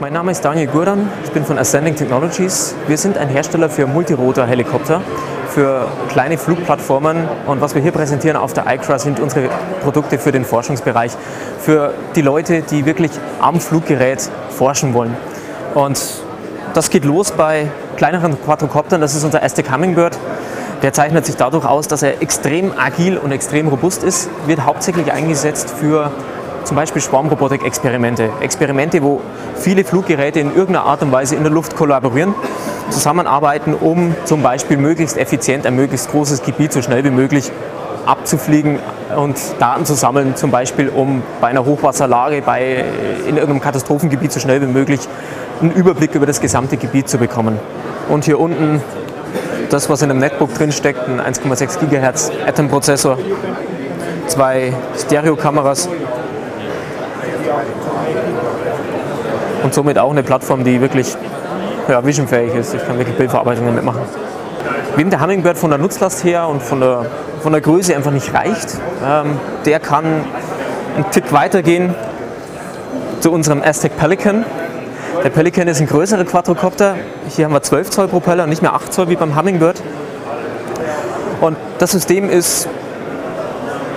Mein Name ist Daniel Gurdan, ich bin von Ascending Technologies. Wir sind ein Hersteller für Multirotor-Helikopter, für kleine Flugplattformen und was wir hier präsentieren auf der ICRA sind unsere Produkte für den Forschungsbereich, für die Leute, die wirklich am Fluggerät forschen wollen. Und das geht los bei kleineren Quadrocoptern, das ist unser Aztec Hummingbird. Der zeichnet sich dadurch aus, dass er extrem agil und extrem robust ist, wird hauptsächlich eingesetzt für zum Beispiel Schwarmrobotik-Experimente. Experimente, wo viele Fluggeräte in irgendeiner Art und Weise in der Luft kollaborieren, zusammenarbeiten, um zum Beispiel möglichst effizient ein möglichst großes Gebiet so schnell wie möglich abzufliegen und Daten zu sammeln, zum Beispiel um bei einer Hochwasserlage bei, in irgendeinem Katastrophengebiet so schnell wie möglich einen Überblick über das gesamte Gebiet zu bekommen. Und hier unten das, was in einem Netbook drin steckt, ein 1,6 GHz Atom-Prozessor, zwei Stereokameras und somit auch eine Plattform, die wirklich ja, visionfähig ist. Ich kann wirklich Bildverarbeitung damit machen. Wem der Hummingbird von der Nutzlast her und von der, von der Größe einfach nicht reicht, ähm, der kann einen Tick weitergehen zu unserem Aztec Pelican. Der Pelican ist ein größerer Quadrocopter. Hier haben wir 12 Zoll Propeller, nicht mehr 8 Zoll wie beim Hummingbird. Und das System ist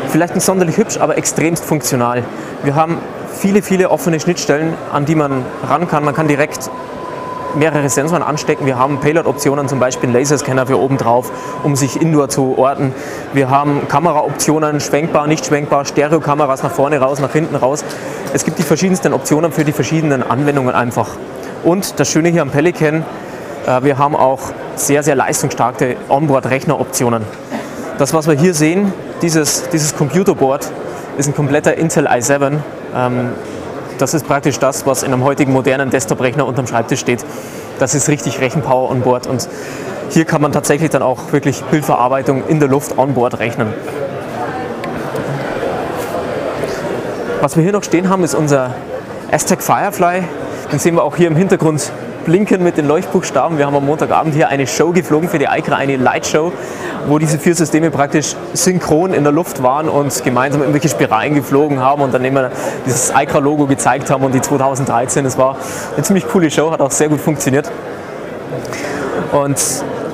vielleicht nicht sonderlich hübsch, aber extremst funktional. Wir haben viele, viele offene Schnittstellen, an die man ran kann. Man kann direkt mehrere Sensoren anstecken. Wir haben Payload-Optionen, zum Beispiel einen Laserscanner für oben drauf, um sich indoor zu orten. Wir haben Kameraoptionen, schwenkbar, nicht schwenkbar, Stereokameras nach vorne raus, nach hinten raus. Es gibt die verschiedensten Optionen für die verschiedenen Anwendungen einfach. Und das Schöne hier am Pelican, äh, wir haben auch sehr, sehr leistungsstarke Onboard-Rechneroptionen. Das, was wir hier sehen, dieses, dieses Computerboard, ist ein kompletter Intel i7 ähm, das ist praktisch das, was in einem heutigen modernen Desktop-Rechner unterm Schreibtisch steht. Das ist richtig Rechenpower on board und hier kann man tatsächlich dann auch wirklich Bildverarbeitung in der Luft on board rechnen. Was wir hier noch stehen haben, ist unser Aztec Firefly. Den sehen wir auch hier im Hintergrund blinken mit den Leuchtbuchstaben. Wir haben am Montagabend hier eine Show geflogen für die ICRA, eine Lightshow, wo diese vier Systeme praktisch synchron in der Luft waren und gemeinsam irgendwelche Spiralen geflogen haben und dann immer dieses ICRA-Logo gezeigt haben und die 2013. Das war eine ziemlich coole Show, hat auch sehr gut funktioniert. Und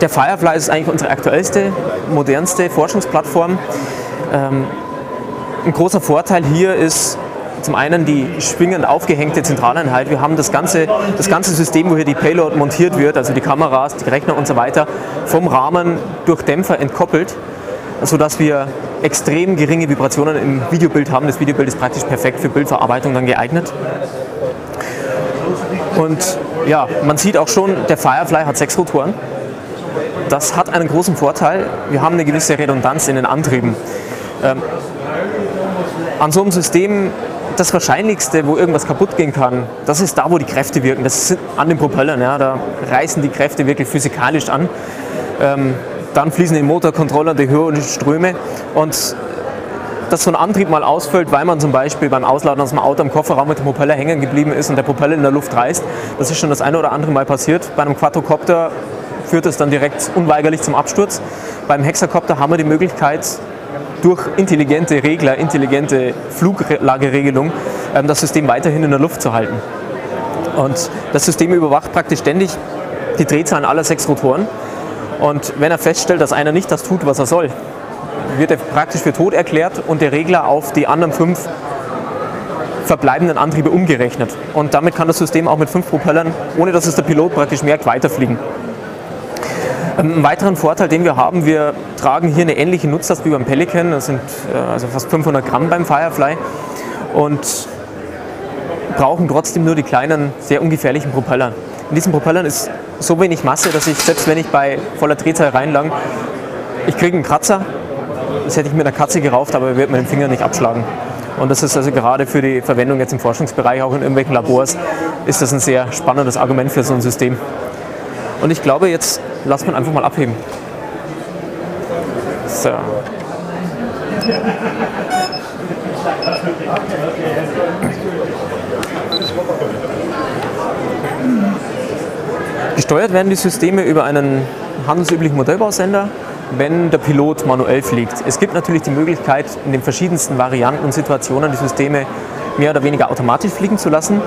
der Firefly ist eigentlich unsere aktuellste, modernste Forschungsplattform. Ähm, ein großer Vorteil hier ist, zum einen die schwingend aufgehängte Zentraleinheit. Wir haben das ganze, das ganze System, wo hier die Payload montiert wird, also die Kameras, die Rechner und so weiter, vom Rahmen durch Dämpfer entkoppelt, sodass wir extrem geringe Vibrationen im Videobild haben. Das Videobild ist praktisch perfekt für Bildverarbeitung dann geeignet. Und ja, man sieht auch schon, der Firefly hat sechs Rotoren. Das hat einen großen Vorteil. Wir haben eine gewisse Redundanz in den Antrieben. Ähm, an so einem System das Wahrscheinlichste, wo irgendwas kaputt gehen kann, das ist da, wo die Kräfte wirken. Das ist an den Propellern. Ja, da reißen die Kräfte wirklich physikalisch an. Ähm, dann fließen den Motorcontroller die höheren Ströme. Und dass so ein Antrieb mal ausfällt, weil man zum Beispiel beim Ausladen aus dem Auto am Kofferraum mit dem Propeller hängen geblieben ist und der Propeller in der Luft reißt. Das ist schon das eine oder andere Mal passiert. Bei einem Quadrocopter führt es dann direkt unweigerlich zum Absturz. Beim Hexakopter haben wir die Möglichkeit, durch intelligente Regler, intelligente Fluglageregelung ähm, das System weiterhin in der Luft zu halten. Und das System überwacht praktisch ständig die Drehzahlen aller sechs Rotoren. Und wenn er feststellt, dass einer nicht das tut, was er soll, wird er praktisch für tot erklärt und der Regler auf die anderen fünf verbleibenden Antriebe umgerechnet. Und damit kann das System auch mit fünf Propellern, ohne dass es der Pilot praktisch merkt, weiterfliegen. Einen weiteren Vorteil, den wir haben, wir tragen hier eine ähnliche Nutzlast wie beim Pelican, das sind äh, also fast 500 Gramm beim Firefly und brauchen trotzdem nur die kleinen, sehr ungefährlichen Propeller. In diesen Propellern ist so wenig Masse, dass ich, selbst wenn ich bei voller Drehzahl reinlang, ich kriege einen Kratzer, das hätte ich mit einer Katze gerauft, aber er wird mir den Finger nicht abschlagen. Und das ist also gerade für die Verwendung jetzt im Forschungsbereich, auch in irgendwelchen Labors, ist das ein sehr spannendes Argument für so ein System. Und ich glaube, jetzt lass man einfach mal abheben. So. Gesteuert werden die Systeme über einen handelsüblichen Modellbausender, wenn der Pilot manuell fliegt. Es gibt natürlich die Möglichkeit, in den verschiedensten Varianten und Situationen die Systeme mehr oder weniger automatisch fliegen zu lassen.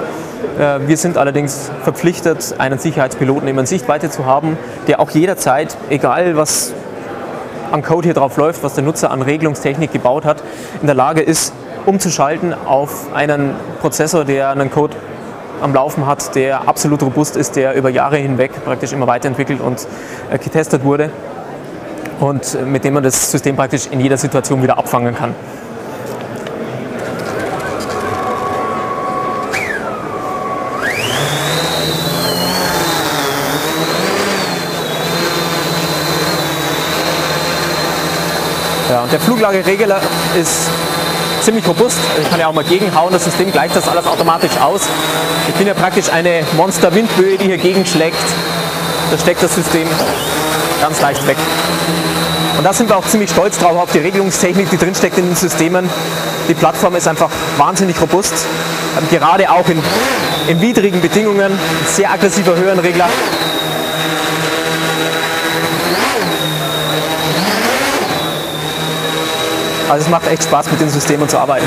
Äh, wir sind allerdings verpflichtet, einen Sicherheitspiloten immer in Sichtweite zu haben, der auch jederzeit, egal was an Code hier drauf läuft, was der Nutzer an Regelungstechnik gebaut hat, in der Lage ist, umzuschalten auf einen Prozessor, der einen Code am Laufen hat, der absolut robust ist, der über Jahre hinweg praktisch immer weiterentwickelt und äh, getestet wurde und mit dem man das System praktisch in jeder Situation wieder abfangen kann. Ja, und der Fluglageregler ist ziemlich robust. Ich kann ja auch mal gegenhauen, das System gleicht das alles automatisch aus. Ich bin ja praktisch eine Monster-Windböe, die hier gegenschlägt. Da steckt das System ganz leicht weg. Und da sind wir auch ziemlich stolz drauf, auf die Regelungstechnik, die drinsteckt in den Systemen. Die Plattform ist einfach wahnsinnig robust. Gerade auch in, in widrigen Bedingungen, sehr aggressiver Höhenregler. Also es macht echt Spaß, mit den Systemen zu arbeiten.